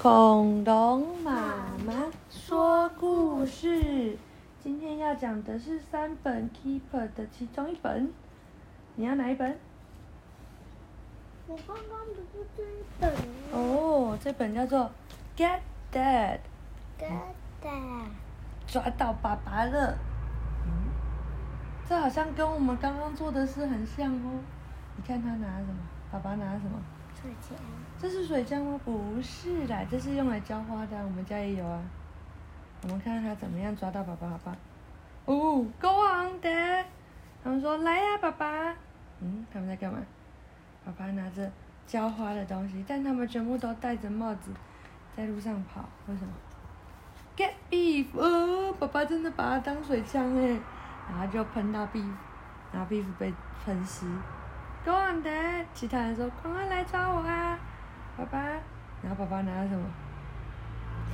恐龙妈妈说故事，今天要讲的是三本 Keeper 的其中一本，你要哪一本？我刚刚不是这一本？哦，这本叫做 Get Dad》。Get Dad，抓到爸爸了。嗯，这好像跟我们刚刚做的事很像哦。你看他拿什么？爸爸拿什么？水钱，这是水枪吗？不是啦，这是用来浇花的、我们家也有啊。我们看看他怎么样抓到爸爸，好不好？哦，Go on, Dad。他们说来呀、爸爸。嗯，他们在干嘛？爸爸拿着浇花的东西，但他们全部都戴着帽子，在路上跑。为什么？Get beef！哦，爸爸真的把它当水枪哎，然后就喷到 beef，然后 beef 被喷湿。Go on, Dad！其他人说赶快来抓我啊！爸爸，然后爸爸拿了什么？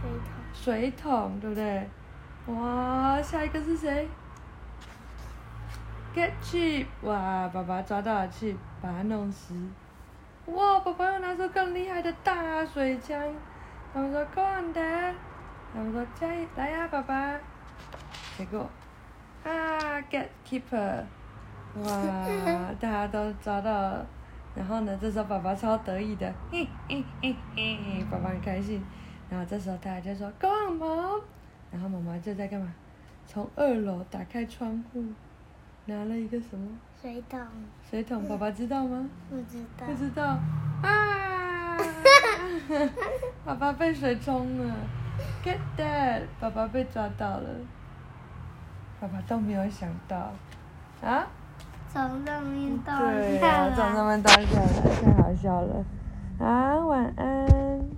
水桶，水桶，对不对？哇，下一个是谁？Get Chip！哇，爸爸抓到了 Chip，把它弄死。哇，爸爸又拿出更厉害的大水枪。他们说 Go on, Dad！他们说加油，来呀、爸爸。结果啊，Get Keeper！哇，大家都抓到了。然后呢，这时候爸爸超得意的，嘿嘿嘿嘿，爸爸很开心。然后这时候大家就说 “Go on, mom”，然后妈妈就在干嘛？从二楼打开窗户，拿了一个什么水桶，水桶？爸爸知道吗？不知道不。知道啊！爸爸被水冲了，Get that！爸爸被抓到了，爸爸都没有想到啊！从上面掉对下呀、从上来。面倒下来，太好笑了。好，晚安。